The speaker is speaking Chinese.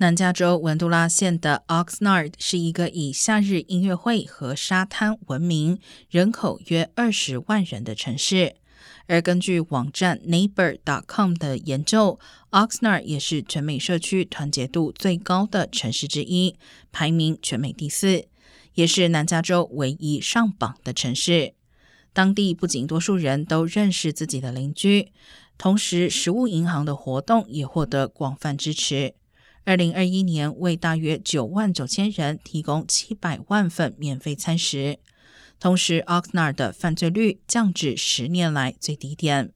南加州文都拉县的 Oxnard 是一个以夏日音乐会和沙滩闻名、人口约二十万人的城市。而根据网站 Neighbor.com 的研究，Oxnard 也是全美社区团结度最高的城市之一，排名全美第四，也是南加州唯一上榜的城市。当地不仅多数人都认识自己的邻居，同时食物银行的活动也获得广泛支持。二零二一年为大约九万九千人提供七百万份免费餐食，同时 Oxnard 的犯罪率降至十年来最低点。